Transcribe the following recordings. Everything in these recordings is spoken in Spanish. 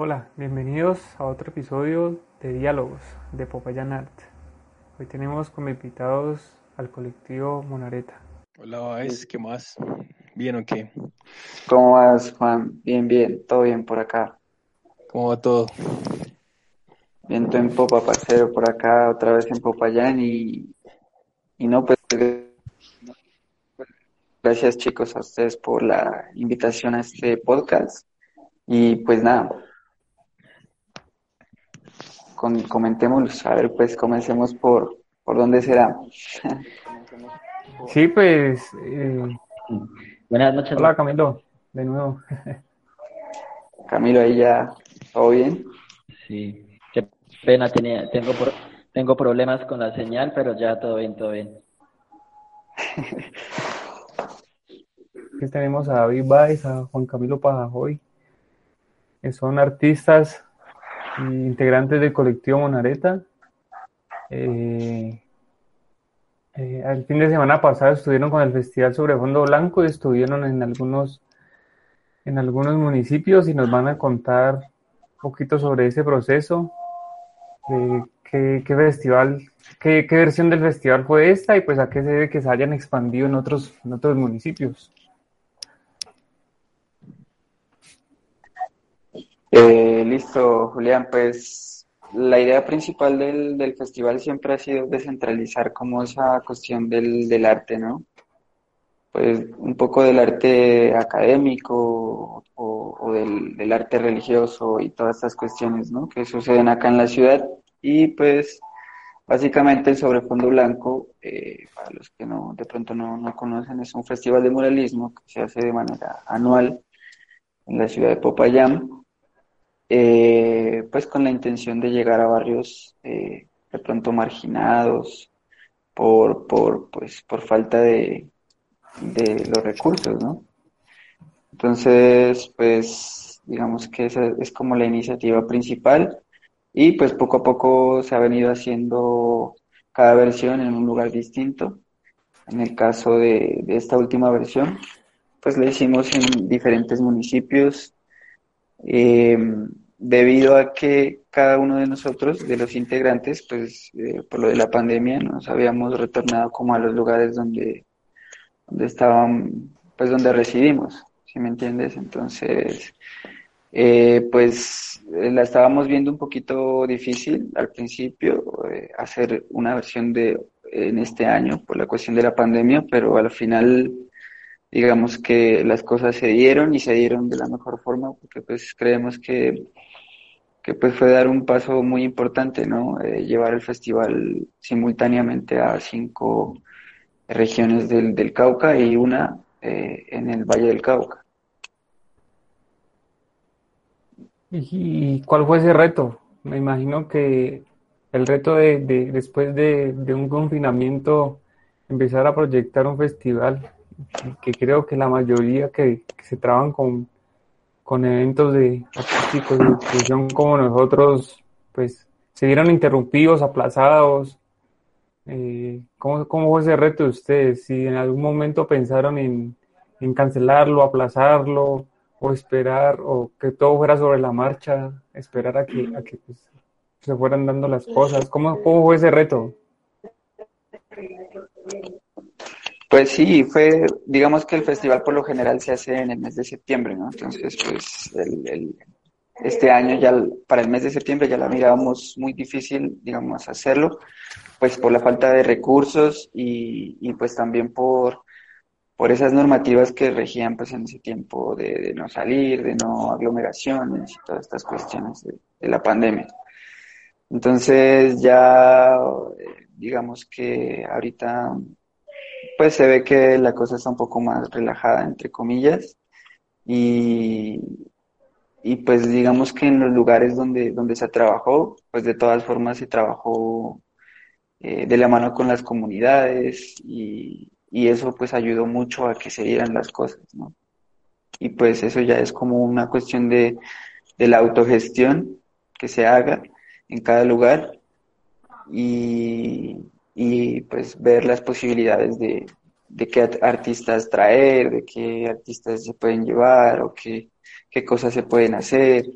Hola, bienvenidos a otro episodio de Diálogos de Popayan Art. Hoy tenemos como invitados al colectivo Monareta. Hola, Baez, ¿qué más? ¿Bien o qué? ¿Cómo vas, Juan? Bien, bien, todo bien por acá. ¿Cómo va todo? Viento en Popa, parcero, por acá, otra vez en Popayán y, y no, pues gracias chicos a ustedes por la invitación a este podcast y pues nada, con, comentémoslo, a ver pues comencemos por, por dónde será. Sí, pues... Eh, Buenas noches. hola Camilo, de nuevo. Camilo, ahí ya, ¿todo bien? Sí, qué pena, tenía, tengo, pro- tengo problemas con la señal, pero ya todo bien, todo bien. Aquí tenemos a David Baez, a Juan Camilo Pajajoy, que son artistas integrantes del colectivo Monareta. Eh, eh, el fin de semana pasado estuvieron con el Festival sobre Fondo Blanco y estuvieron en algunos, en algunos municipios y nos van a contar un poquito sobre ese proceso, de qué, festival, qué versión del festival fue esta y pues a qué se debe que se hayan expandido en otros, en otros municipios. Eh, listo, Julián, pues la idea principal del, del festival siempre ha sido descentralizar como esa cuestión del, del arte, ¿no? Pues un poco del arte académico o, del, del arte religioso y todas estas cuestiones, ¿no? Que suceden acá en la ciudad y pues básicamente el Sobre Fondo Blanco, eh, para los que no, de pronto no, no conocen, es un festival de muralismo que se hace de manera anual en la ciudad de Popayán eh, pues con la intención de llegar a barrios eh, de pronto marginados por, por, pues, por falta de, de los recursos, ¿no? Entonces, pues digamos que esa es como la iniciativa principal y pues poco a poco se ha venido haciendo cada versión en un lugar distinto. En el caso de, de esta última versión, pues la hicimos en diferentes municipios eh, debido a que cada uno de nosotros, de los integrantes, pues eh, por lo de la pandemia, nos habíamos retornado como a los lugares donde, donde estaban, pues donde residimos, ¿sí me entiendes? Entonces, eh, pues eh, la estábamos viendo un poquito difícil al principio, hacer una versión de en este año por la cuestión de la pandemia, pero al final digamos que las cosas se dieron y se dieron de la mejor forma porque pues creemos que, que pues fue dar un paso muy importante, ¿no? Eh, llevar el festival simultáneamente a cinco regiones del, del Cauca y una eh, en el Valle del Cauca. ¿Y cuál fue ese reto? Me imagino que el reto de, de- después de, de un confinamiento, empezar a proyectar un festival, que creo que la mayoría que, se traban con, con eventos de artísticos de difusión como nosotros, pues se vieron interrumpidos, aplazados. Eh, ¿cómo, cómo fue ese reto de ustedes? Si en algún momento pensaron en, en cancelarlo, aplazarlo, o esperar, o que todo fuera sobre la marcha, esperar a que, a que pues, se fueran dando las cosas. ¿Cómo, cómo fue ese reto? Pues sí, fue, digamos que el festival por lo general se hace en el mes de septiembre, ¿no? Entonces, pues el, este año ya, para el mes de septiembre ya la mirábamos muy difícil, digamos, hacerlo, pues por la falta de recursos y, y pues también por, por esas normativas que regían pues en ese tiempo de, de no salir, de no aglomeraciones y todas estas cuestiones de, de la pandemia. Entonces ya, eh, digamos que ahorita pues se ve que la cosa está un poco más relajada, entre comillas, y, y pues digamos que en los lugares donde, donde se trabajó, pues de todas formas se trabajó eh, de la mano con las comunidades y, y eso pues ayudó mucho a que se dieran las cosas, ¿no? Y pues eso ya es como una cuestión de, de la autogestión que se haga en cada lugar y, y pues ver las posibilidades de, de qué artistas traer, de qué artistas se pueden llevar o qué, qué cosas se pueden hacer.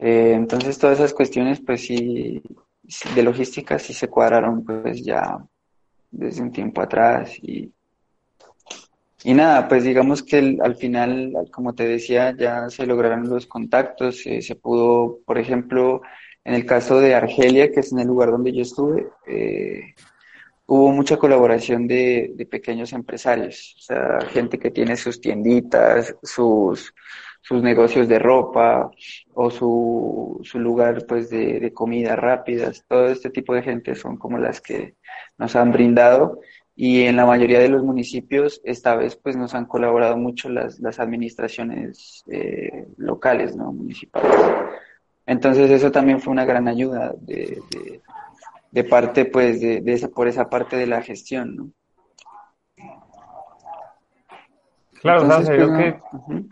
Eh, entonces todas esas cuestiones pues sí, de logística sí se cuadraron pues ya desde un tiempo atrás y, y nada, pues digamos que al final, como te decía, ya se lograron los contactos, se pudo, por ejemplo, en el caso de Argelia, que es en el lugar donde yo estuve, eh, hubo mucha colaboración de, de, pequeños empresarios, o sea, gente que tiene sus tienditas, sus, sus negocios de ropa o su, su lugar pues de, de comidas rápidas, todo este tipo de gente son como las que nos han brindado y en la mayoría de los municipios esta vez pues nos han colaborado mucho las, las administraciones eh, locales, ¿no? municipales. Entonces eso también fue una gran ayuda de, de, de parte pues de, de, esa, por esa parte de la gestión, ¿no? Claro, Entonces, o sea, se vio que, uh -huh.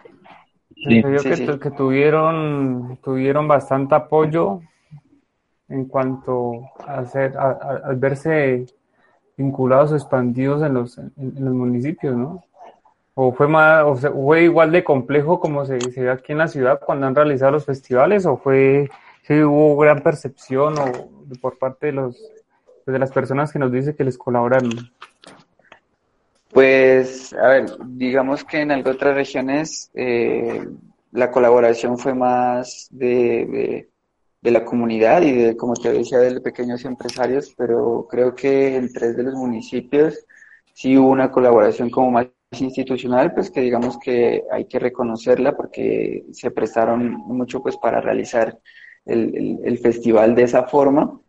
sí, se vio sí, que, sí. que, tuvieron, tuvieron bastante apoyo en cuanto a hacer, a, a, a verse vinculados o expandidos en los, en, en, los municipios, ¿no? ¿O fue, más, o fue igual de complejo como se, se ve aquí en la ciudad cuando han realizado los festivales? ¿O fue, si hubo gran percepción o por parte de, los, de las personas que nos dice que les colaboraron? Pues, a ver, digamos que en algunas otras regiones eh, la colaboración fue más de, de la comunidad y de, como te decía, de pequeños empresarios, pero creo que en tres de los municipios sí hubo una colaboración como más institucional, pues que digamos que hay que reconocerla porque se prestaron mucho pues para realizar el, el, el festival de esa forma.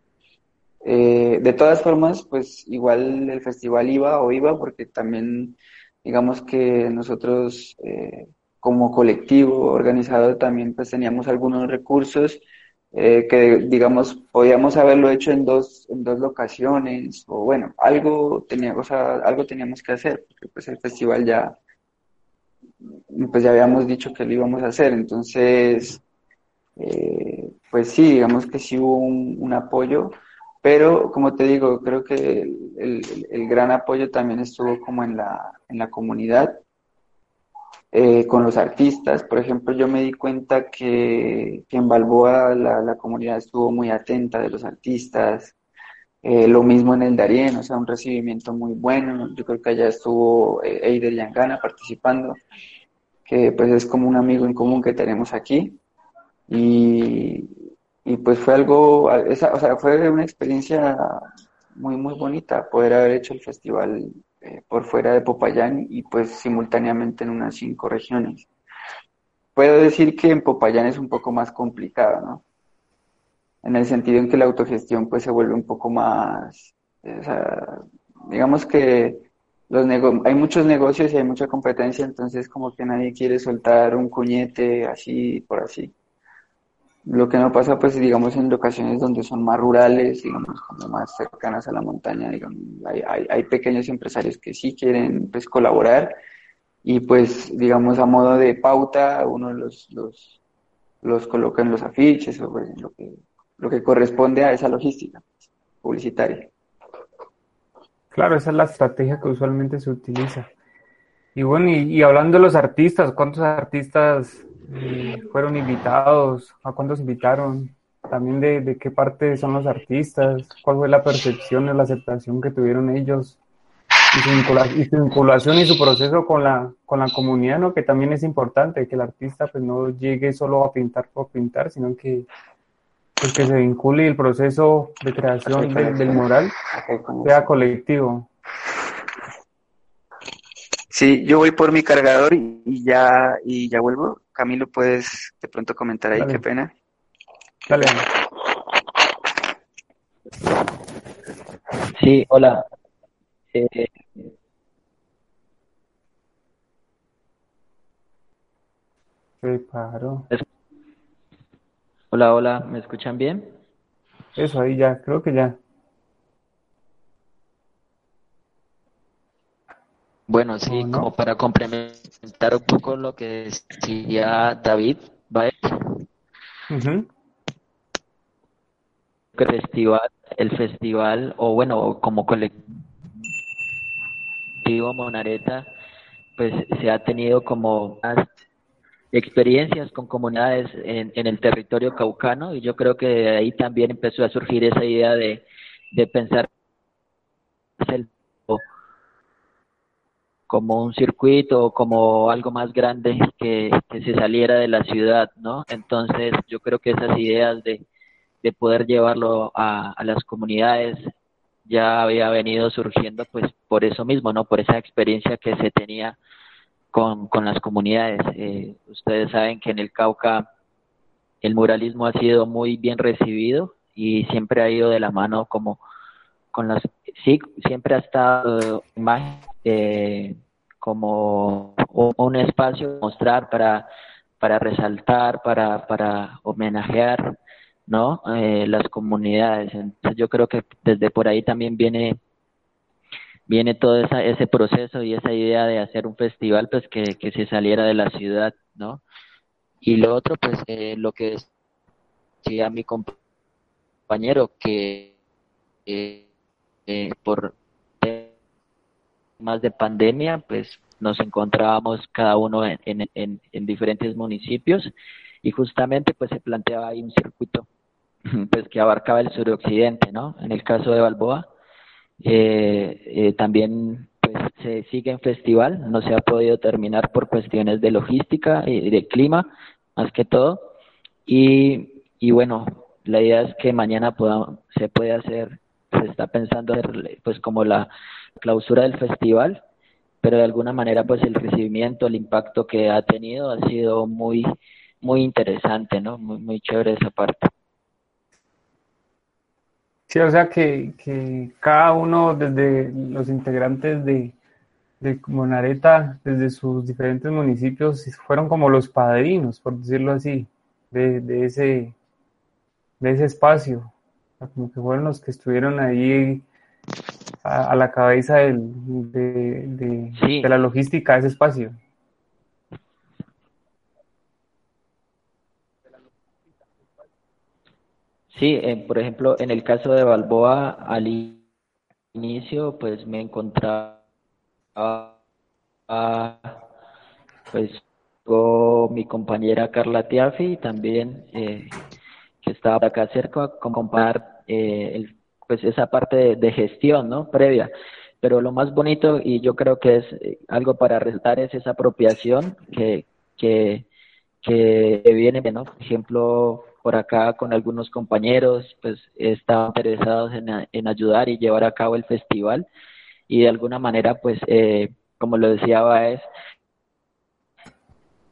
Eh, de todas formas, pues igual el festival iba o iba porque también digamos que nosotros eh, como colectivo organizado también pues teníamos algunos recursos eh, que digamos podíamos haberlo hecho en dos, en dos locaciones o bueno, algo, tenía, o sea, algo teníamos que hacer, porque pues el festival ya, pues ya habíamos dicho que lo íbamos a hacer, entonces, eh, pues sí, digamos que sí hubo un, apoyo, pero como te digo, creo que el, gran apoyo también estuvo como en la, en la comunidad, eh, con los artistas. Por ejemplo, yo me di cuenta que, que en Balboa la, la, comunidad estuvo muy atenta de los artistas. Eh, lo mismo en el Darién, o sea, un recibimiento muy bueno. Yo creo que allá estuvo Eider Yangana participando, que pues es como un amigo en común que tenemos aquí. Y, y pues fue algo, esa, o sea, fue una experiencia muy, muy bonita poder haber hecho el festival eh, por fuera de Popayán y pues simultáneamente en unas cinco regiones. Puedo decir que en Popayán es un poco más complicado, ¿no? En el sentido en que la autogestión pues se vuelve un poco más, o sea, digamos que los hay muchos negocios y hay mucha competencia, entonces como que nadie quiere soltar un cuñete así por así. Lo que no pasa, pues, digamos, en locaciones donde son más rurales, digamos, como más cercanas a la montaña, digamos, hay, hay, pequeños empresarios que sí quieren, pues, colaborar y, pues, digamos, a modo de pauta, uno los, los, los coloca en los afiches o pues, lo, que, lo que corresponde a esa logística publicitaria. Claro, esa es la estrategia que usualmente se utiliza. Y bueno, y, y hablando de los artistas, ¿cuántos artistas fueron invitados, a cuántos invitaron, también de, de, qué parte son los artistas, cuál fue la percepción o la aceptación que tuvieron ellos y su, vincula, y su vinculación y su proceso con la, con la comunidad, ¿no? que también es importante, que el artista pues no llegue solo a pintar por pintar, sino que, pues, que se vincule el proceso de creación de, del mural sea colectivo. Sí, yo voy por mi cargador y, y ya y ya vuelvo. Camilo, puedes de pronto comentar ahí, Dale. qué pena. Dale. Sí, hola. Eh, Se paró. hola, hola, ¿me escuchan bien? Eso ahí ya, creo que ya. Bueno, sí, como para complementar un poco lo que decía David, ¿vale? Ujú. El festival, el festival, o bueno, como colectivo Monareta, pues se ha tenido como más experiencias con comunidades en, en el territorio caucano y yo creo que de ahí también empezó a surgir esa idea de, de pensar el- como un circuito o como algo más grande que, que se saliera de la ciudad, ¿no? Entonces yo creo que esas ideas de, de poder llevarlo a, a las comunidades ya había venido surgiendo pues por eso mismo, ¿no? Por esa experiencia que se tenía con, con las comunidades. Eh, ustedes saben que en el Cauca el muralismo ha sido muy bien recibido y siempre ha ido de la mano como con las sí siempre ha estado imagen eh, como un, espacio mostrar para para resaltar para para homenajear no Eh, las comunidades. Entonces yo creo que desde por ahí también viene viene todo ese proceso y esa idea de hacer un festival pues que, que se saliera de la ciudad no y lo otro pues eh, lo que decía mi compañero que eh, eh, por temas de pandemia, pues nos encontrábamos cada uno en, en, en, en diferentes municipios y justamente pues se planteaba ahí un circuito pues que abarcaba el suroccidente, ¿no? En el caso de Balboa, eh, eh, también pues se sigue en festival, no se ha podido terminar por cuestiones de logística y de clima, más que todo, y, y bueno, la idea es que mañana se puede hacer, se está pensando pues como la clausura del festival, pero de alguna manera pues el recibimiento, el impacto que ha tenido ha sido muy, muy interesante, ¿no? Muy, muy chévere esa parte. Sí, o sea que, que cada uno, desde los integrantes de, de Monareta, desde sus diferentes municipios, fueron como los padrinos, por decirlo así, de, de ese, de ese espacio. Como que fueron los que estuvieron ahí a, a la cabeza del, de, de, Sí. de la logística de ese espacio. Sí, eh, por ejemplo, en el caso de Balboa, al inicio, pues me encontraba, pues, con mi compañera Carla Tiafi, también, eh, que estaba acá cerca, comparar, eh, el, pues, esa parte de, gestión, ¿no? Previa. Pero lo más bonito, y yo creo que es eh, algo para resaltar, es esa apropiación que, que, que viene, ¿no? Por ejemplo, por acá con algunos compañeros, pues estaban interesados en, en ayudar y llevar a cabo el festival y de alguna manera, pues, eh, como lo decía Baez,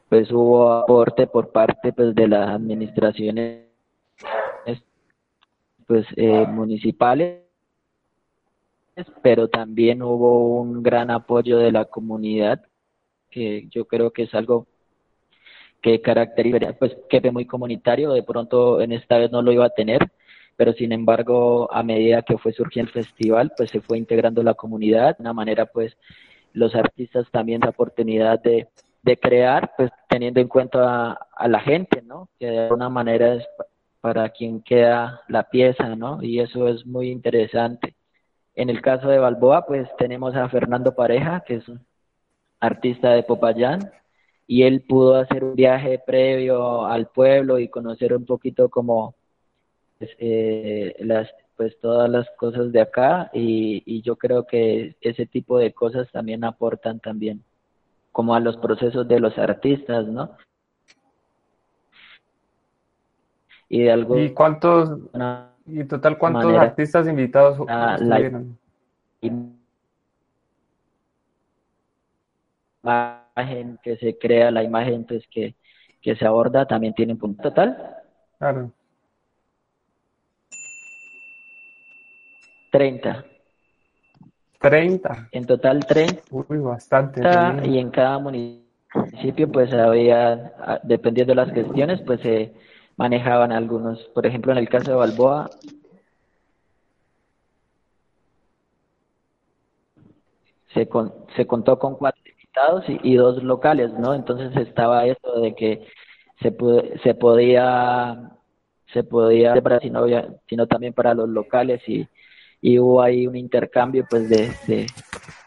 pues hubo aporte por parte pues de las administraciones pues eh, municipales pero también hubo un gran apoyo de la comunidad que yo creo que es algo que caracteriza, pues que fue muy comunitario, de pronto en esta vez no lo iba a tener, pero sin embargo a medida que fue surgiendo el festival, pues se fue integrando la comunidad, de una manera pues los artistas también la oportunidad de, de crear, pues teniendo en cuenta a, a la gente, ¿no? Que de alguna manera es para quien queda la pieza, ¿no? Y eso es muy interesante. En el caso de Balboa, pues tenemos a Fernando Pareja, que es un artista de Popayán, y él pudo hacer un viaje previo al pueblo y conocer un poquito como pues, eh, las pues todas las cosas de acá y, y yo creo que ese tipo de cosas también aportan también como a los procesos de los artistas, ¿no? Y de ¿Y cuántos, y en total cuántos manera, artistas invitados la, la imagen que se crea, la imagen pues que, que se aborda también tiene un punto total. Claro. 30. 30. En total 30. Uy, bastante. Y en cada municipio, pues había, dependiendo de las gestiones, pues se manejaban algunos. Por ejemplo, en el caso de Balboa, se, se contó con cuatro invitados y, dos locales, ¿no? Entonces estaba eso de que se, se podía se podía para sino, sino también para los locales y, y hubo ahí un intercambio pues de, de,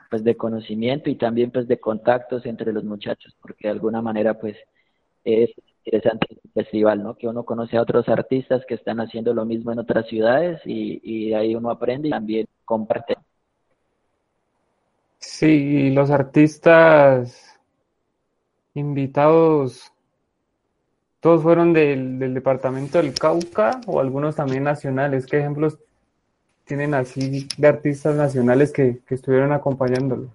pues de conocimiento y también pues de contactos entre los muchachos porque de alguna manera pues es interesante el festival, ¿no? Que uno conoce a otros artistas que están haciendo lo mismo en otras ciudades y, y ahí uno aprende y también comparte. Sí, los artistas invitados, todos fueron del, del departamento del Cauca o algunos también nacionales. ¿Qué ejemplos tienen así de artistas nacionales que, que estuvieron acompañándolos?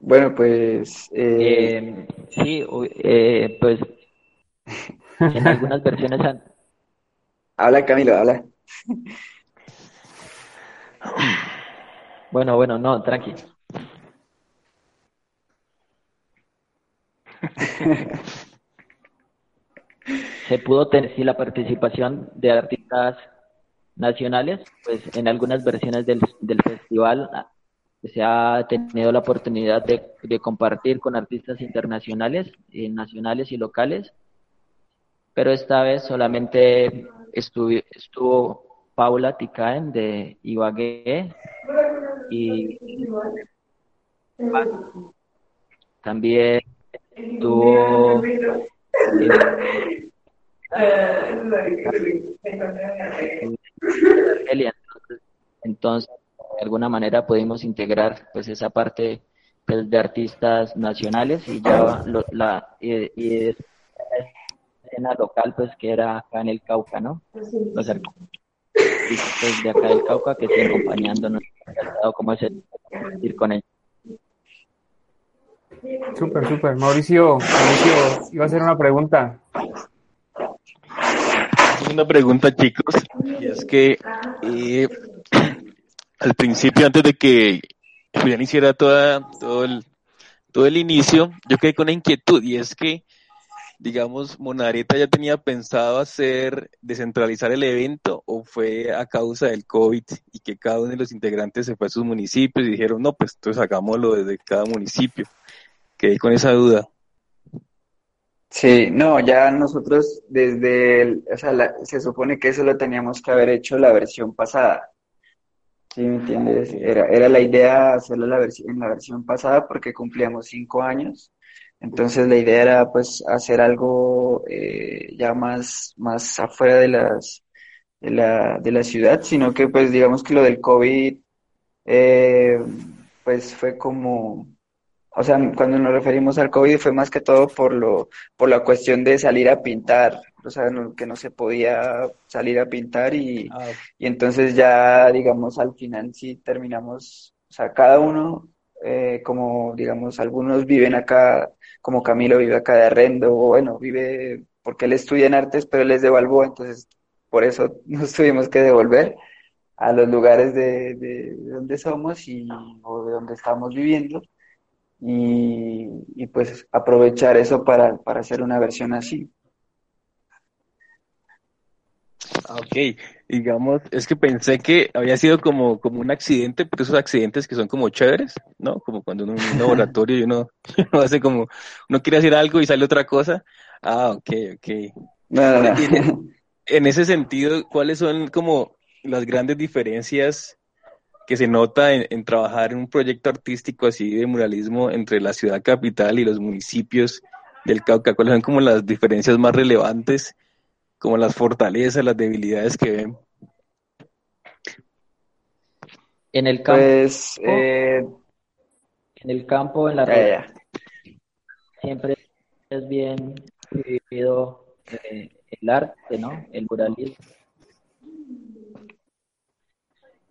Bueno, pues... Eh... Eh, sí, eh, pues en algunas versiones han, Habla Camilo, habla. Bueno, bueno, no, tranqui. Se pudo tener sí, la participación de artistas nacionales, pues en algunas versiones del, del festival se ha tenido la oportunidad de, compartir con artistas internacionales, eh, nacionales y locales, pero esta vez solamente estuvo, estuvo Paula Ticaen de Ibagué y también estuvo entonces de alguna manera pudimos integrar pues esa parte pues, de artistas nacionales y ya la y, y escena local, pues que era acá en el Cauca, ¿no? Los artistas de acá del Cauca que siguen acompañándonos, como es ir con ellos. Súper, súper. Mauricio, Mauricio, iba a hacer una pregunta. Una pregunta, chicos, y es que eh, al principio, antes de que Julián hiciera toda, todo, el, todo el inicio, yo quedé con una inquietud, y es que digamos, Monareta ya tenía pensado hacer, descentralizar el evento o fue a causa del COVID y que cada uno de los integrantes se fue a sus municipios y dijeron, no, pues entonces hagámoslo desde cada municipio. Quedé con esa duda. Sí, no, ya nosotros desde, el, o sea, se supone que eso lo teníamos que haber hecho la versión pasada. ¿Sí me entiendes? Era, era la idea hacerlo la en la versión pasada porque cumplíamos cinco años entonces la idea era pues hacer algo eh, ya más, más afuera de las de la, de la ciudad, sino que pues digamos que lo del COVID eh, pues fue como, o sea, cuando nos referimos al COVID fue más que todo por lo, por la cuestión de salir a pintar, o sea, que no se podía salir a pintar y, ah, y entonces ya digamos al final sí terminamos, o sea, cada uno eh, como digamos algunos viven acá como Camilo vive acá de Arrendo, o bueno, vive porque él estudia en artes, pero él es de Balboa, entonces por eso nos tuvimos que devolver a los lugares de, de, donde somos y, o de donde estamos viviendo y, y pues aprovechar eso para, para hacer una versión así. Ah, ok, digamos, es que pensé que había sido como, como un accidente, pero esos accidentes que son como chéveres, ¿no? Como cuando uno en un laboratorio y uno, hace como, uno quiere hacer algo y sale otra cosa. Ah, ok, ok. En, ese sentido, ¿cuáles son como las grandes diferencias que se nota en, en trabajar en un proyecto artístico así de muralismo entre la ciudad capital y los municipios del Cauca? ¿Cuáles son como las diferencias más relevantes? como las fortalezas, las debilidades que ven. En el campo. Pues, eh, en el campo, en la red, siempre es bien vivido eh, el arte, ¿no? El muralismo.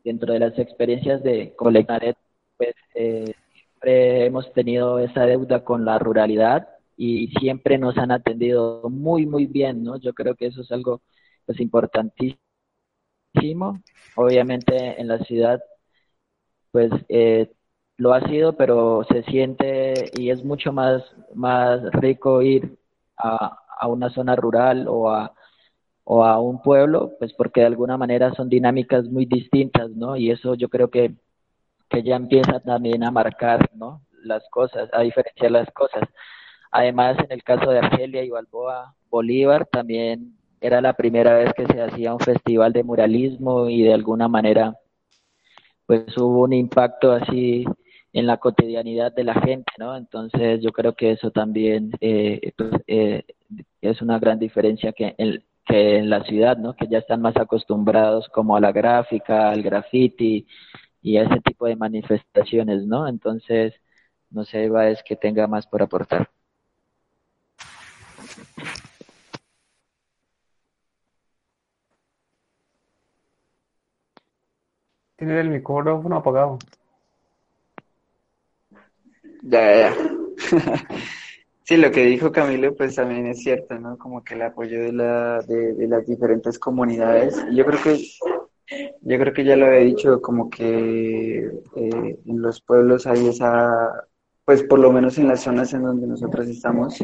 Dentro de las experiencias de colectar, pues eh, siempre hemos tenido esa deuda con la ruralidad y siempre nos han atendido muy, muy bien, ¿no? Yo creo que eso es algo pues importantísimo. Obviamente en la ciudad pues eh, lo ha sido, pero se siente y es mucho más, más rico ir a, a una zona rural o a, o a un pueblo, pues porque de alguna manera son dinámicas muy distintas, ¿no? Y eso yo creo que, que ya empieza también a marcar, ¿no? Las cosas, a diferenciar las cosas. Además, en el caso de Argelia y Balboa, Bolívar también era la primera vez que se hacía un festival de muralismo y de alguna manera pues hubo un impacto así en la cotidianidad de la gente, ¿no? Entonces yo creo que eso también eh, pues, eh, es una gran diferencia que en, que en la ciudad, ¿no? Que ya están más acostumbrados como a la gráfica, al graffiti y a ese tipo de manifestaciones, ¿no? Entonces, no sé, Eva, es que tenga más por aportar. Tiene el micrófono apagado. Ya, ya, ya. Sí, lo que dijo Camilo, pues también es cierto, ¿no? Como que el apoyo de, la, de, de las diferentes comunidades. Yo creo que, yo creo que ya lo había dicho, como que eh, en los pueblos hay esa, pues por lo menos en las zonas en donde nosotros estamos,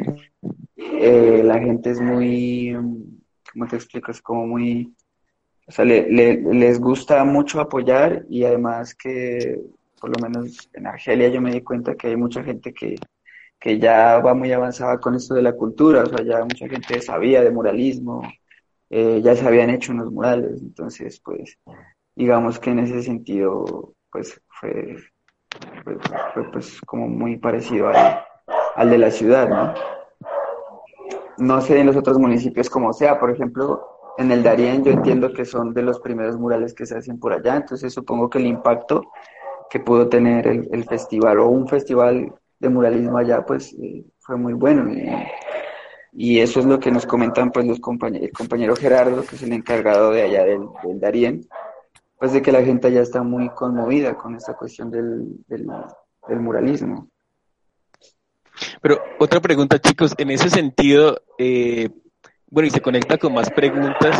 eh, la gente es muy, ¿cómo te explico? Es como muy, o sea, le, le- les gusta mucho apoyar y además que, por lo menos en Argelia yo me di cuenta que hay mucha gente que, que ya va muy avanzada con esto de la cultura, o sea, ya mucha gente sabía de muralismo, eh, ya se habían hecho unos murales, entonces, pues, digamos que en ese sentido, pues, fue, pues como muy parecido al, al de la ciudad, ¿no? No sé en los otros municipios como sea, por ejemplo, en el Darién yo entiendo que son de los primeros murales que se hacen por allá, entonces supongo que el impacto que pudo tener el festival o un festival de muralismo allá, pues eh, fue muy bueno. Y, y eso es lo que nos comentan pues los compañeros, el compañero Gerardo, que es el encargado de allá del, del pues de que la gente allá está muy conmovida con esta cuestión del, del, del muralismo. Pero otra pregunta, chicos, en ese sentido, eh, bueno, y se conecta con más preguntas.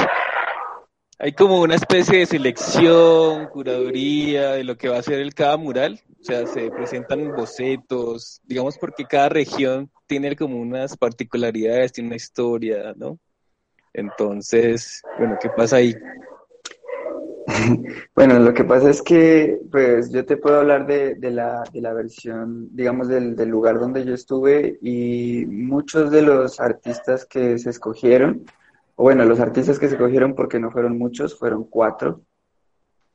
Hay como una especie de selección, curaduría de lo que va a ser el cada mural. O sea, se presentan bocetos, digamos, porque cada región tiene como unas particularidades, tiene una historia, ¿no? Entonces, bueno, ¿qué pasa ahí? Bueno, lo que pasa es que, pues, yo te puedo hablar de, de la, de la versión, digamos, del, del lugar donde yo estuve y muchos de los artistas que se escogieron, o bueno, los artistas que se escogieron porque no fueron muchos, fueron cuatro,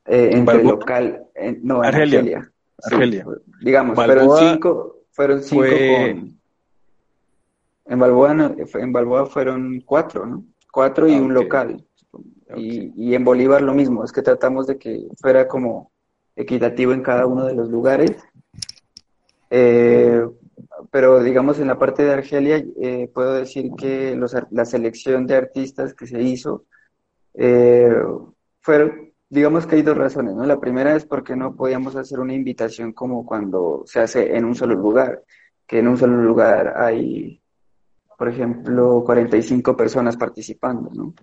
eh, entre Balboa. local, en- no, Argelia. Argelia. Sí, Argelia. digamos, fueron cinco, fueron cinco fue- con, en Balboa, no, en Balboa fueron cuatro, ¿no? Cuatro y Ah, un local. Y, y en Bolívar lo mismo, es que tratamos de que fuera como equitativo en cada uno de los lugares. Eh, pero digamos en la parte de Argelia, eh, puedo decir que los, la selección de artistas que se hizo eh, digamos que hay dos razones, ¿no? La primera es porque no podíamos hacer una invitación como cuando se hace en un solo lugar, que en un solo lugar hay, por ejemplo, 45 personas participando, ¿no?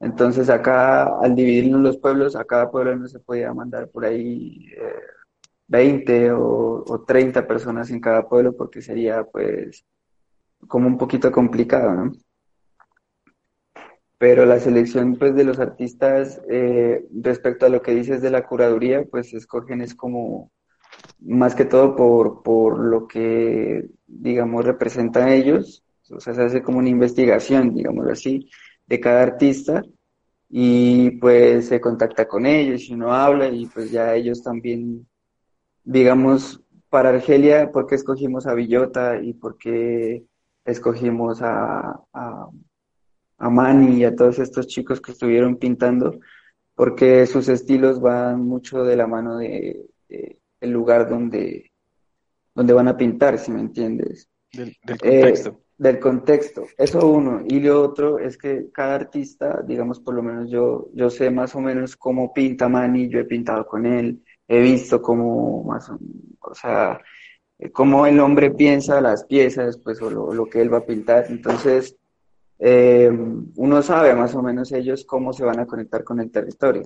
Entonces acá, al dividirnos los pueblos, a cada pueblo no se podía mandar por ahí eh, 20 o, o 30 personas en cada pueblo porque sería pues como un poquito complicado, ¿no? Pero la selección pues de los artistas eh, respecto a lo que dices de la curaduría, pues escogen es como más que todo por, por lo que, digamos, representan ellos, o sea, se hace como una investigación, digámoslo así, de cada artista y pues se contacta con ellos y uno habla y pues ya ellos también, digamos, para Argelia, ¿por qué escogimos a Villota y por qué escogimos a, a, a Manny y a todos estos chicos que estuvieron pintando? Porque sus estilos van mucho de la mano de, de el lugar donde, donde van a pintar, si me entiendes. Del, del Eh, contexto. del contexto, eso uno. Y lo otro es que cada artista, digamos, por lo menos yo, yo sé más o menos cómo pinta Manny, yo he pintado con él, he visto cómo más, o- sea, eh, cómo el hombre piensa las piezas, pues, o lo, lo que él va a pintar. Entonces, eh, uno sabe más o menos ellos cómo se van a conectar con el territorio.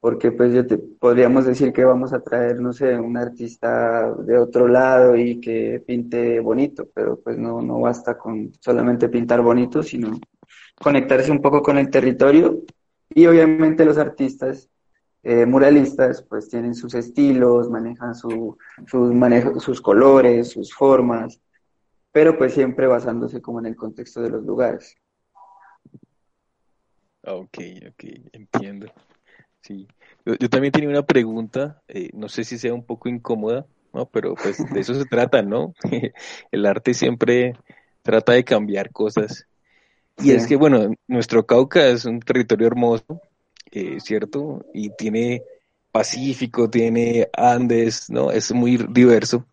Porque pues yo te, podríamos decir que vamos a traer, no sé, un artista de otro lado y que pinte bonito, pero pues no, no basta con solamente pintar bonito, sino conectarse un poco con el territorio y obviamente los artistas eh, muralistas pues tienen sus estilos, manejan su, sus, manejo, sus colores, sus formas, pero pues siempre basándose como en el contexto de los lugares. Ok, ok, entiendo. Sí, yo, también tenía una pregunta, eh, no sé si sea un poco incómoda, ¿no? Pero pues de eso se trata, ¿no? El arte siempre trata de cambiar cosas. Y es que, bueno, nuestro Cauca es un territorio hermoso, eh, ¿cierto? Y tiene Pacífico, tiene Andes, ¿no? Es muy diverso.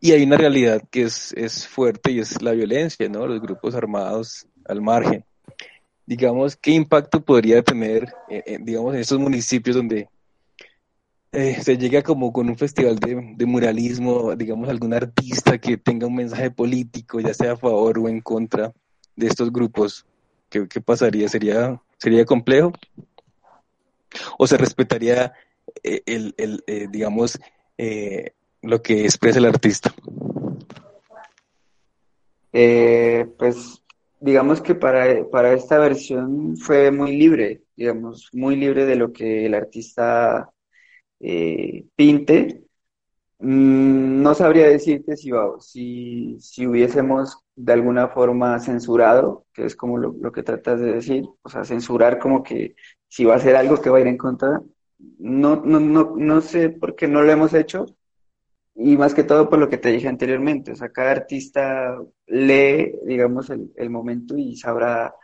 Y hay una realidad que es, es fuerte y es la violencia, ¿no? Los grupos armados al margen. Digamos, ¿qué impacto podría tener, digamos, en estos municipios donde eh, se llega como con un festival de, de, muralismo, digamos, algún artista que tenga un mensaje político, ya sea a favor o en contra de estos grupos? ¿Qué, qué pasaría? ¿Sería, ¿Sería complejo? O se respetaría eh, el, el eh, digamos, eh, lo que expresa el artista? pues digamos que para, para esta versión fue muy libre, digamos, muy libre de lo que el artista pinte. Mm, no sabría decirte si, si, si hubiésemos de alguna forma censurado, que es como lo, lo, que tratas de decir, o sea, censurar como que si va a ser algo que va a ir en contra. No, no, no, no sé por qué no lo hemos hecho y más que todo por lo que te dije anteriormente. O sea, cada artista lee, digamos, el, el momento y sabrá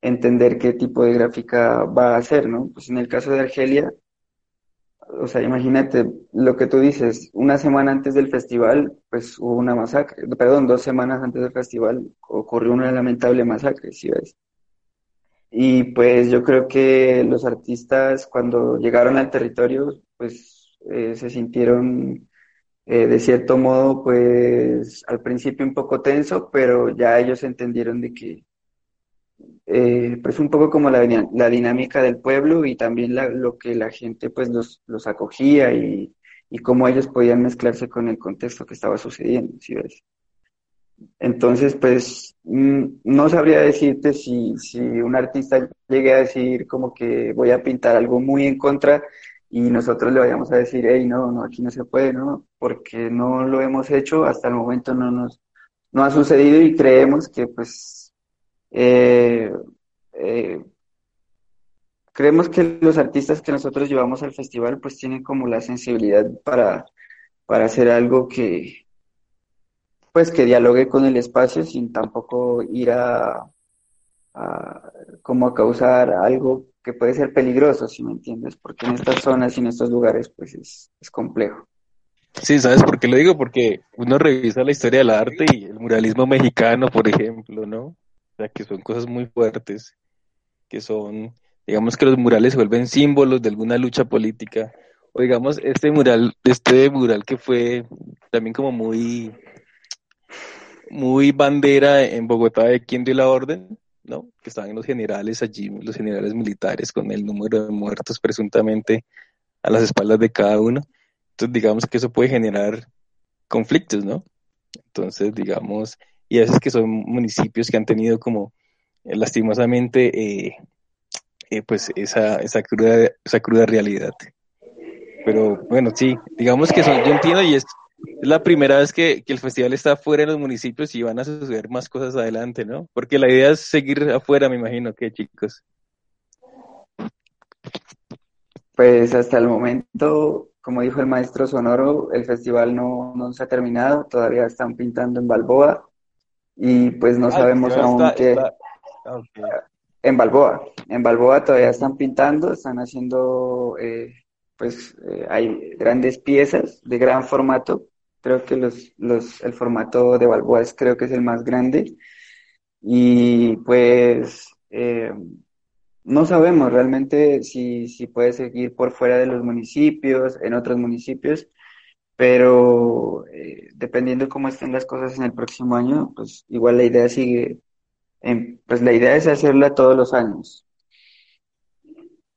entender qué tipo de gráfica va a hacer, ¿no? Pues en el caso de Argelia, o sea, imagínate lo que tú dices, una semana antes del festival, pues hubo una masacre, perdón, dos semanas antes del festival ocurrió una lamentable masacre, ¿sí ves? Y pues yo creo que los artistas cuando llegaron al territorio, pues eh, se sintieron eh, de cierto modo, pues al principio un poco tenso, pero ya ellos entendieron de que, eh, pues un poco como la, dinámica del pueblo y también lo que la gente pues los, los acogía y, y cómo ellos podían mezclarse con el contexto que estaba sucediendo. Entonces, pues, mm, no sabría decirte si, si un artista llegue a decir como que voy a pintar algo muy en contra y nosotros le vayamos a decir, hey, no, no, aquí no se puede, ¿no? Porque no lo hemos hecho, hasta el momento no nos, no ha sucedido y creemos que, pues, eh, eh, creemos que los artistas que nosotros llevamos al festival, pues, tienen como la sensibilidad para, para hacer algo que, pues que dialogue con el espacio sin tampoco ir a, como a causar algo que puede ser peligroso, si me entiendes, porque en estas zonas y en estos lugares pues es, es complejo. Sí, ¿sabes por qué lo digo? Porque uno revisa la historia del arte y el muralismo mexicano, por ejemplo, ¿no? Sea, que son cosas muy fuertes, que son, digamos que los murales se vuelven símbolos de alguna lucha política, o digamos, este mural, este mural que fue también como muy muy bandera en Bogotá de quién dio la orden, ¿no? Que estaban los generales allí, los generales militares con el número de muertos presuntamente a las espaldas de cada uno. Entonces, digamos que eso puede generar conflictos, ¿no? Entonces, digamos, y a veces que son municipios que han tenido como eh, lastimosamente eh, eh, pues esa, esa, cruda, esa cruda realidad. Pero bueno, sí, digamos que son, yo entiendo y es, la primera vez que, que, el festival está afuera en los municipios y van a suceder más cosas adelante, ¿no? Porque la idea es seguir afuera, me imagino, que chicos. Pues hasta el momento, como dijo el maestro Sonoro, el festival no, no se ha terminado, todavía están pintando en Balboa y pues no ah, sabemos aún qué... Okay. En Balboa, en Balboa todavía están pintando, están haciendo, eh, pues eh, hay grandes piezas de gran formato Creo que los, los, el formato de Balboa es, creo que es el más grande. Y pues eh, no sabemos realmente si, si puede seguir por fuera de los municipios, en otros municipios, pero eh, dependiendo cómo estén las cosas en el próximo año, pues igual la idea sigue, pues la idea es hacerla todos los años.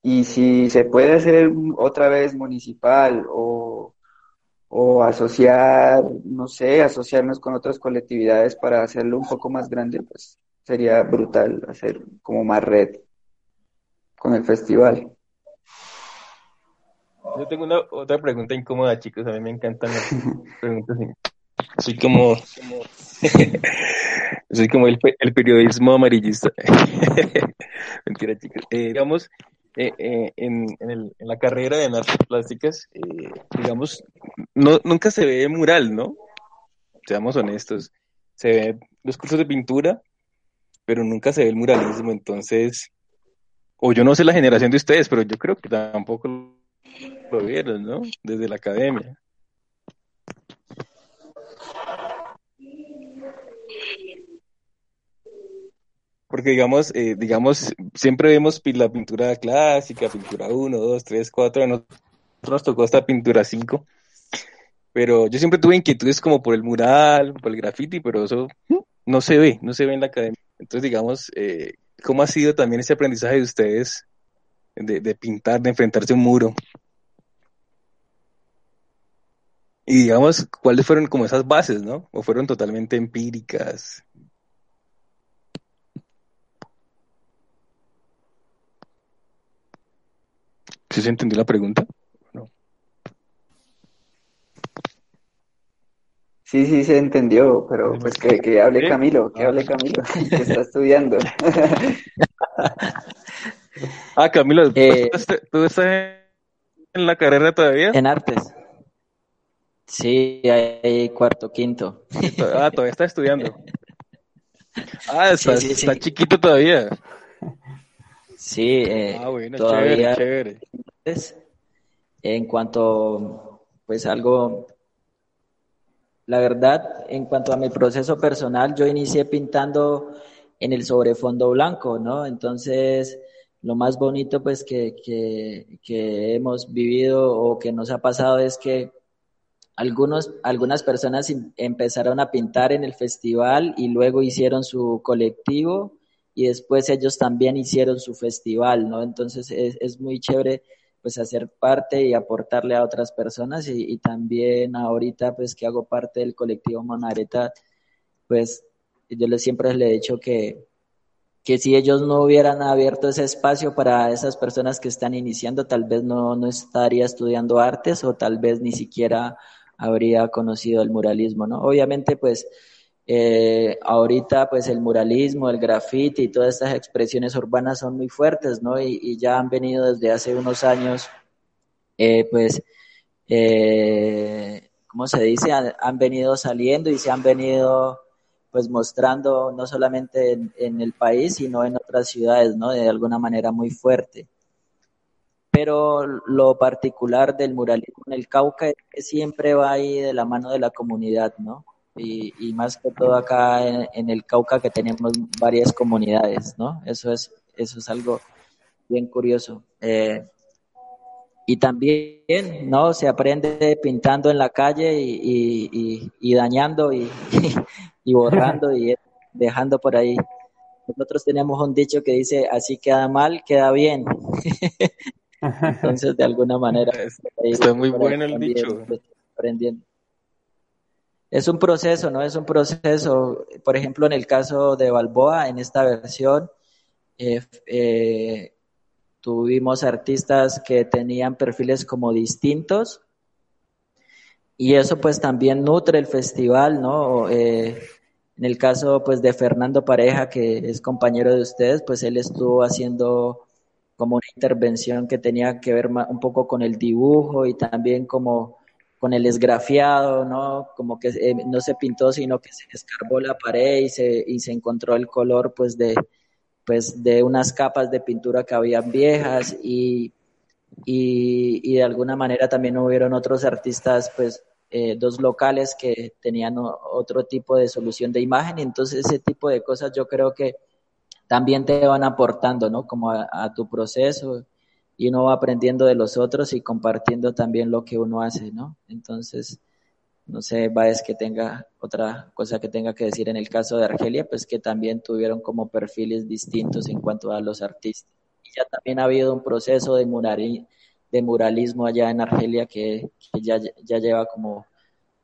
Y si se puede hacer otra vez municipal o, o asociar, no sé, asociarnos con otras colectividades para hacerlo un poco más grande, pues sería brutal hacer como más red con el festival. Yo tengo una otra pregunta incómoda, chicos. A mí me encantan las preguntas. Soy como, soy como el, el periodismo amarillista. Mentira, chicos. Eh, digamos, eh, eh, en, en, el, en, la carrera de artes plásticas, digamos, no, nunca se ve mural, ¿no? Seamos honestos. Se ve los cursos de pintura, pero nunca se ve el muralismo. Entonces, o yo no sé la generación de ustedes, pero yo creo que tampoco lo ¿no? Desde la academia. Porque digamos, eh, digamos, siempre vemos la pintura clásica, pintura 1, 2, 3, 4, nosotros nos tocó esta pintura 5, pero yo siempre tuve inquietudes como por el mural, por el graffiti, pero eso no se ve, no se ve en la academia. Entonces, digamos, eh, ¿cómo ha sido también ese aprendizaje de ustedes de, de pintar, de enfrentarse a un muro? Y digamos, ¿cuáles fueron como esas bases, no? ¿O fueron totalmente empíricas? ¿Sí se entendió la pregunta? No. Sí, sí se entendió, pero pues que, que hable Camilo, que hable Camilo, que está estudiando. ah, Camilo, eh, ¿tú estás en la carrera todavía? En artes. Sí, hay cuarto, quinto. Ah, todavía está estudiando. Ah, está, está chiquito todavía. Sí, eh, ah, bueno, todavía chévere, En cuanto, pues algo, la verdad, en cuanto a mi proceso personal, yo inicié pintando en el sobrefondo blanco, ¿no? Entonces, lo más bonito pues que, que, que hemos vivido o que nos ha pasado es que algunos, algunas personas em, empezaron a pintar en el festival y luego hicieron su colectivo y después ellos también hicieron su festival, ¿no? Entonces es, es muy chévere pues hacer parte y aportarle a otras personas y, también ahorita pues que hago parte del colectivo Monareta, pues yo les siempre les he dicho que, que si ellos no hubieran abierto ese espacio para esas personas que están iniciando, tal vez no, no estaría estudiando artes o tal vez ni siquiera habría conocido el muralismo, ¿no? Obviamente pues eh, ahorita pues el muralismo, el graffiti y todas estas expresiones urbanas son muy fuertes, ¿no? Y, ya han venido desde hace unos años, eh, pues, eh, ¿cómo se dice? Han, venido saliendo y se han venido pues mostrando no solamente en, en, el país, sino en otras ciudades, ¿no? De alguna manera muy fuerte. Pero lo particular del muralismo en el Cauca es que siempre va ahí de la mano de la comunidad, ¿no? y, más que todo acá en, el Cauca que tenemos varias comunidades, ¿no? Eso es, eso es algo bien curioso. Eh, y también, ¿no? Se aprende pintando en la calle y, y, dañando y, borrando y dejando por ahí. Nosotros tenemos un dicho que dice, así queda mal, queda bien. Entonces, de alguna manera... Está muy bueno el dicho. Aprendiendo es un proceso, ¿no? Es un proceso, por ejemplo, en el caso de Balboa, en esta versión, eh, eh, tuvimos artistas que tenían perfiles como distintos y eso pues también nutre el festival, ¿no? Eh, en el caso pues de Fernando Pareja, que es compañero de ustedes, pues él estuvo haciendo como una intervención que tenía que ver un poco con el dibujo y también como con el esgrafiado, ¿no? Como que eh, no se pintó, sino que se escarbó la pared y se, y se encontró el color, pues, de, pues, de unas capas de pintura que habían viejas y, y, de alguna manera también hubieron otros artistas, pues, eh, dos locales que tenían otro tipo de solución de imagen, entonces ese tipo de cosas yo creo que también te van aportando, ¿no? Como a tu proceso y uno va aprendiendo de los otros y compartiendo también lo que uno hace, ¿no? Entonces, No sé, Baez que tenga otra cosa que tenga que decir en el caso de Argelia, pues que también tuvieron como perfiles distintos en cuanto a los artistas. Y ya también ha habido un proceso de, de muralismo allá en Argelia que, ya, ya lleva como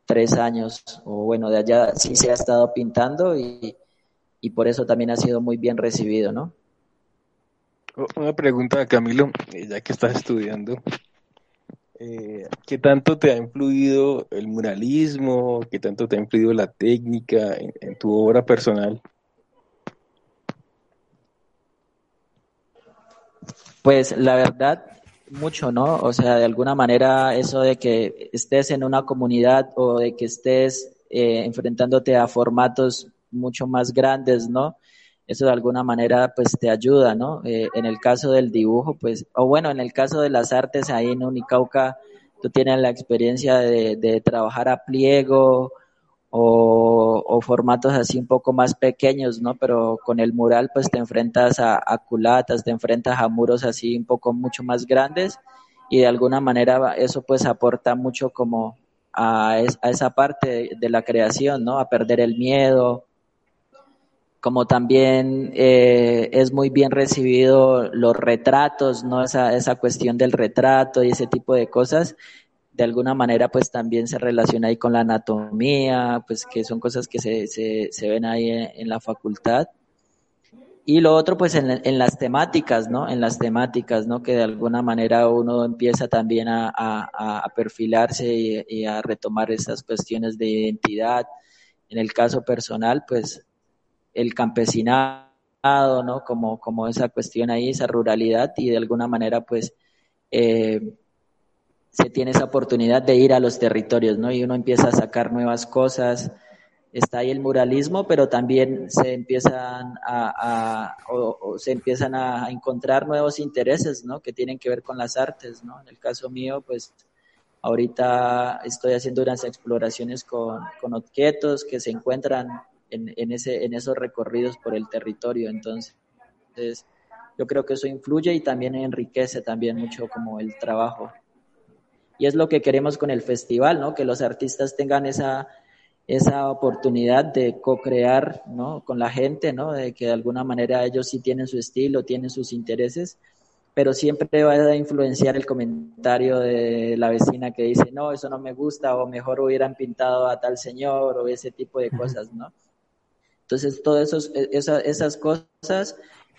tres años, o bueno, de allá sí se ha estado pintando y, y por eso también ha sido muy bien recibido, ¿no? Una pregunta, Camilo, eh, ya que estás estudiando, eh, ¿qué tanto te ha influido el muralismo? ¿Qué tanto te ha influido la técnica en, tu obra personal? Pues la verdad, mucho, ¿no? O sea, de alguna manera eso de que estés en una comunidad o de que estés eh, enfrentándote a formatos mucho más grandes, ¿no? Eso de alguna manera pues te ayuda, ¿no? Eh, en el caso del dibujo, pues, o bueno, en el caso de las artes ahí en Unicauca, tú tienes la experiencia de, trabajar a pliego o, formatos así un poco más pequeños, ¿no? Pero con el mural pues te enfrentas a, culatas, te enfrentas a muros así un poco mucho más grandes y de alguna manera eso pues aporta mucho como a, a esa parte de la creación, ¿no? A perder el miedo, como también eh, es muy bien recibido los retratos, ¿no? Esa, esa cuestión del retrato y ese tipo de cosas, de alguna manera pues también se relaciona ahí con la anatomía, pues que son cosas que se, se, se ven ahí en, la facultad. Y lo otro pues en, en, las temáticas, ¿no? En las temáticas, ¿no? Que de alguna manera uno empieza también a, a, a perfilarse y, y a retomar esas cuestiones de identidad. En el caso personal, pues el campesinado, ¿no? Como, como esa cuestión ahí, esa ruralidad y de alguna manera pues eh, se tiene esa oportunidad de ir a los territorios, ¿no? Y uno empieza a sacar nuevas cosas, está ahí el muralismo, pero también se empiezan a, se empiezan a encontrar nuevos intereses, ¿no? Que tienen que ver con las artes, ¿no? En el caso mío, pues ahorita estoy haciendo unas exploraciones con, con objetos que se encuentran en, ese, en esos recorridos por el territorio. Entonces, yo creo que eso influye y también enriquece también mucho como el trabajo. Y es lo que queremos con el festival, ¿no? Que los artistas tengan esa, esa oportunidad de co-crear, ¿no? Con la gente, ¿no? De que de alguna manera ellos sí tienen su estilo, tienen sus intereses, pero siempre va a influenciar el comentario de la vecina que dice, no, eso no me gusta, o mejor hubieran pintado a tal señor, o ese tipo de cosas, ¿no? Entonces, todas e, esas cosas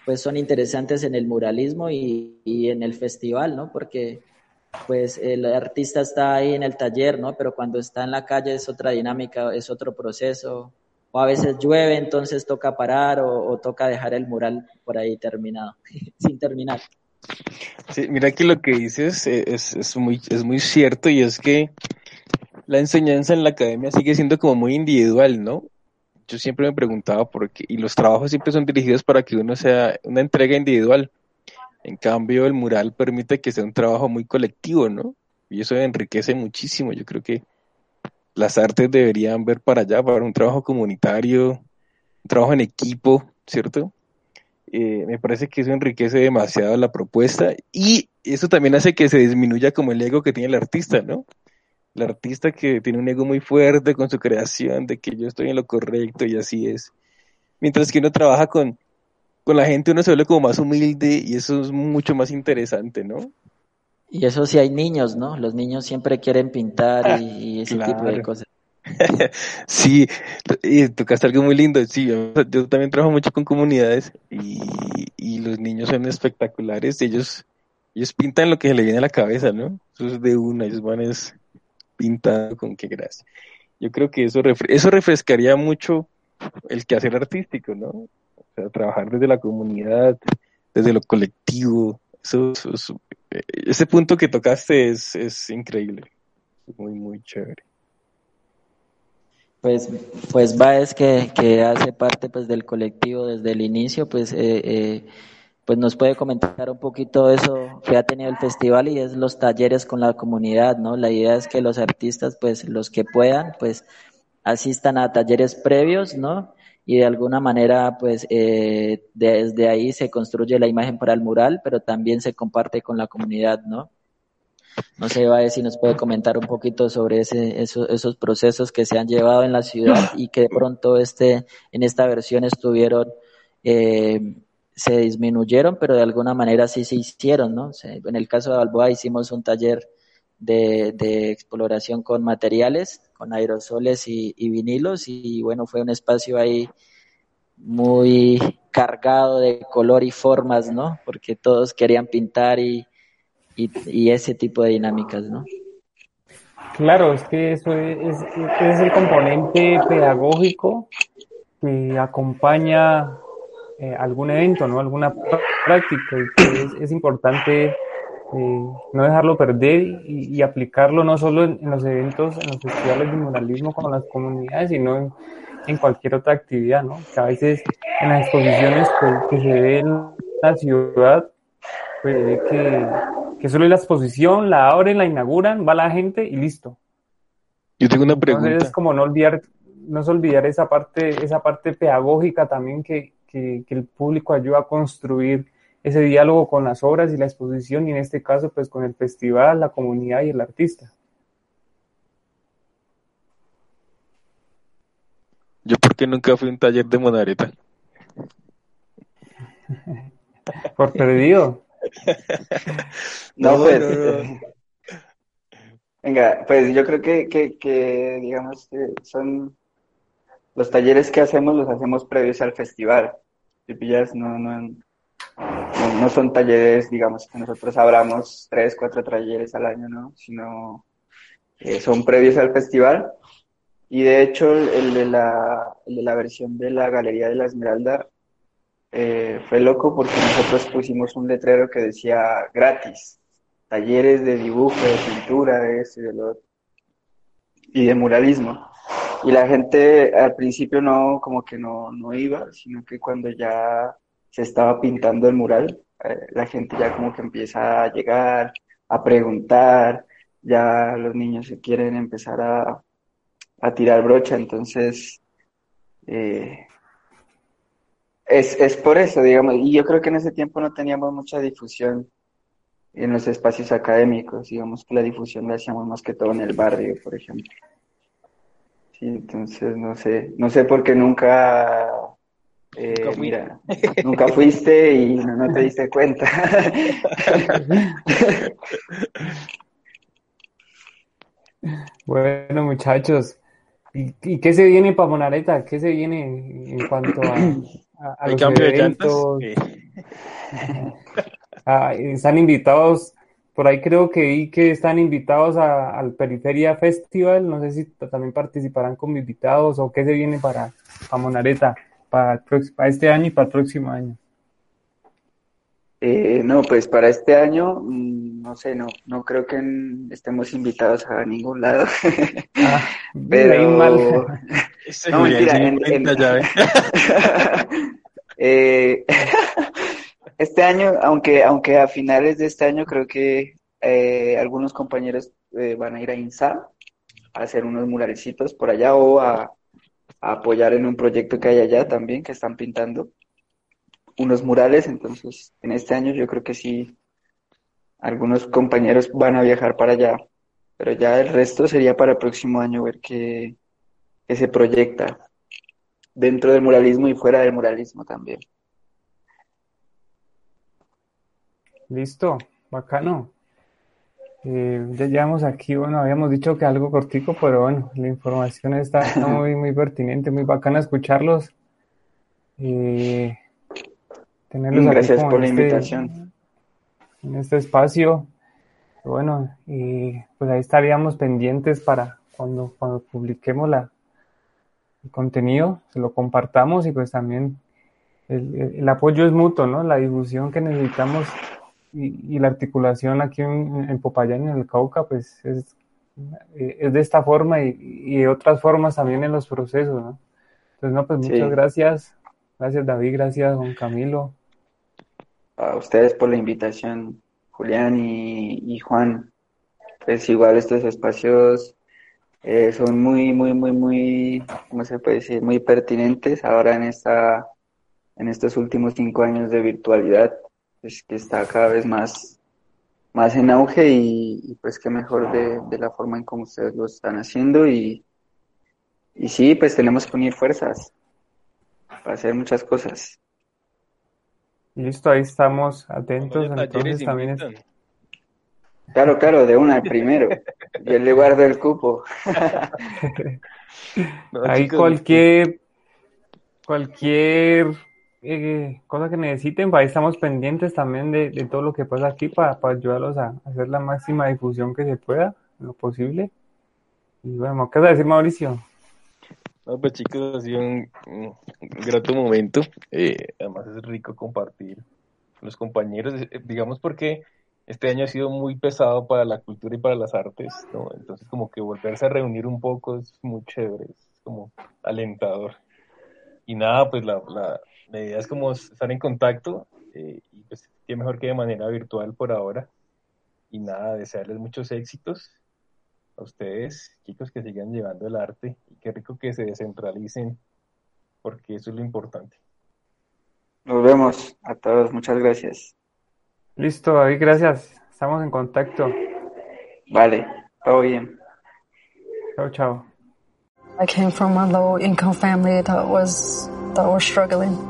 pues son interesantes en el muralismo y, en el festival, ¿no? Porque pues el artista está ahí en el taller, ¿no? Pero cuando está en la calle es otra dinámica, es otro proceso. O a veces llueve, entonces toca parar o, toca dejar el mural por ahí terminado, sin terminar. Sí, mira que lo que dices es, es, muy, es muy cierto y es que la enseñanza en la academia sigue siendo como muy individual, ¿no? Yo siempre me preguntaba por qué, y los trabajos siempre son dirigidos para que uno sea una entrega individual. En cambio, el mural permite que sea un trabajo muy colectivo, ¿no? Y eso enriquece muchísimo. Yo creo que las artes deberían ver para allá, para un trabajo comunitario, un trabajo en equipo, ¿cierto? Eh, me parece que eso enriquece demasiado la propuesta y eso también hace que se disminuya como el ego que tiene el artista, ¿no? El artista que tiene un ego muy fuerte con su creación, de que yo estoy en lo correcto y así es. Mientras que uno trabaja con, con la gente, uno se vuelve como más humilde y eso es mucho más interesante, ¿no? Y eso sí hay niños, ¿no? Los niños siempre quieren pintar y, ese tipo de cosas. sí, y tocaste algo muy lindo. Sí, yo, también trabajo mucho con comunidades y, y, los niños son espectaculares. Ellos, ellos pintan lo que se le viene a la cabeza, ¿no? Eso es de una, ellos van es pintado con qué gracia. Yo creo que eso, eso refrescaría mucho el quehacer artístico, ¿no? O sea, trabajar desde la comunidad, desde lo colectivo. Eso, ese punto que tocaste es, es increíble. Muy, muy chévere. Pues, pues va, es que, que hace parte pues del colectivo desde el inicio, pues eh, eh pues nos puede comentar un poquito eso que ha tenido el festival y es los talleres con la comunidad, ¿no? La idea es que los artistas, pues los que puedan, pues asistan a talleres previos, ¿no? Y de alguna manera, pues eh, desde ahí se construye la imagen para el mural, pero también se comparte con la comunidad, ¿no? No sé, Bae, si nos puede comentar un poquito sobre esos procesos que se han llevado en la ciudad y que de pronto este, en esta versión estuvieron, eh, se disminuyeron, pero de alguna manera sí se hicieron, ¿no? En el caso de Balboa hicimos un taller de, de exploración con materiales, con aerosoles y, vinilos y bueno, fue un espacio ahí muy cargado de color y formas, ¿no? Porque todos querían pintar y, y, ese tipo de dinámicas, ¿no? Claro, es que eso es, es, el componente pedagógico que acompaña eh, algún evento, ¿no? Alguna práctica y es, importante eh, no dejarlo perder y, aplicarlo no solo en, los eventos, en los festivales de muralismo con las comunidades, sino en, en cualquier otra actividad, ¿no? Que a veces en las exposiciones que, se ve en la ciudad, pues que, que solo la exposición, la abren, la inauguran, va la gente y listo. Yo tengo una pregunta. Entonces es como no olvidar, no olvidar esa parte, esa parte pedagógica también que, que, que el público ayuda a construir ese diálogo con las obras y la exposición y en este caso pues con el festival, la comunidad y el artista. Yo porque nunca fui a un taller de monareta. Por perdido. no, pues. Venga, pues yo creo que, que, que digamos, que son los talleres que hacemos, los hacemos previos al festival. Si pillas, no, no, no, son talleres, digamos, que nosotros abramos tres, cuatro talleres al año, ¿no? Sino eh, son previos al festival y de hecho, el de la, el de la versión de la Galería de la Esmeralda eh, fue loco porque nosotros pusimos un letrero que decía gratis, talleres de dibujo, de pintura, de eso y de lo y de muralismo. Y la gente al principio no, como que no, no iba, sino que cuando ya se estaba pintando el mural, eh, la gente ya como que empieza a llegar, a preguntar, ya los niños se quieren empezar a, a tirar brocha, entonces eh, es, es por eso, digamos, y yo creo que en ese tiempo no teníamos mucha difusión en los espacios académicos, digamos que la difusión la hacíamos más que todo en el barrio, por ejemplo. Sí, entonces no sé, no sé por qué nunca, eh, mira, nunca fuiste y no, no te diste cuenta. bueno, muchachos, ¿Y, qué se viene para Monareta? ¿Qué se viene en cuanto a, a, los eventos? Ah, están invitados, por ahí creo que vi que están invitados al Periferia Festival, no sé si también participarán como invitados o qué se viene para, para Monareta, para, para este año y para el próximo año. Eh, no, pues para este año, mm, no sé, no, no creo que estemos invitados a ningún lado. Ah, Pero mal. no, mentira, eh, este año, aunque, aunque a finales de este año creo que eh, algunos compañeros van a ir a INSA a hacer unos muralecitos por allá o a apoyar en un proyecto que hay allá también que están pintando unos murales, entonces en este año yo creo que sí, algunos compañeros van a viajar para allá, pero ya el resto sería para el próximo año ver qué, se proyecta dentro del muralismo y fuera del muralismo también. Listo, bacano. Eh, ya llevamos aquí, bueno, habíamos dicho que algo cortico, pero bueno, la información está muy, muy pertinente, muy bacana escucharlos. Eh, tenerlos Gracias por la este invitación. En este espacio. Bueno, y pues ahí estaríamos pendientes para cuando, cuando publiquemos la, el contenido, se lo compartamos y pues también el, apoyo es mutuo, ¿no? La difusión que necesitamos y, la articulación aquí en, en, Popayán, en el Cauca, pues es, es de esta forma y, y, de otras formas también en los procesos, ¿no? Entonces, no, pues muchas gracias. Gracias David, gracias Juan Camilo a ustedes por la invitación, Julián y, Juan. Pues igual estos espacios eh, son muy, muy, muy, muy, ¿cómo se puede decir? Muy pertinentes ahora en esta, en estos últimos cinco años de virtualidad, es que está cada vez más, más en auge y, pues qué mejor de, de, la forma en cómo ustedes lo están haciendo y, y sí, pues tenemos que unir fuerzas para hacer muchas cosas. Listo, ahí estamos atentos. Entonces también Claro, claro, de una primero. Yo le guardo el cupo. ahí cualquier cualquier eh, cosa que necesiten, ahí estamos pendientes también de, todo lo que pasa aquí para, ayudarlos a, hacer la máxima difusión que se pueda, lo posible. Y bueno, ¿qué vas a decir Mauricio? No, pues chicos, ha sido un, grato momento. Eh, además es rico compartir con los compañeros, eh, digamos porque este año ha sido muy pesado para la cultura y para las artes, ¿no? Entonces como que volverse a reunir un poco es muy chévere, es como alentador. Y nada, pues la, la, idea es como estar en contacto eh, y pues qué mejor que de manera virtual por ahora. Y nada, desearles muchos éxitos a ustedes, chicos, que sigan llevando el arte y qué rico que se descentralicen, porque eso es lo importante. Nos vemos a todos, muchas gracias. Listo, David, gracias. Estamos en contacto. Vale, todo bien. Chao, chao. I came from a low income family that was that was struggling.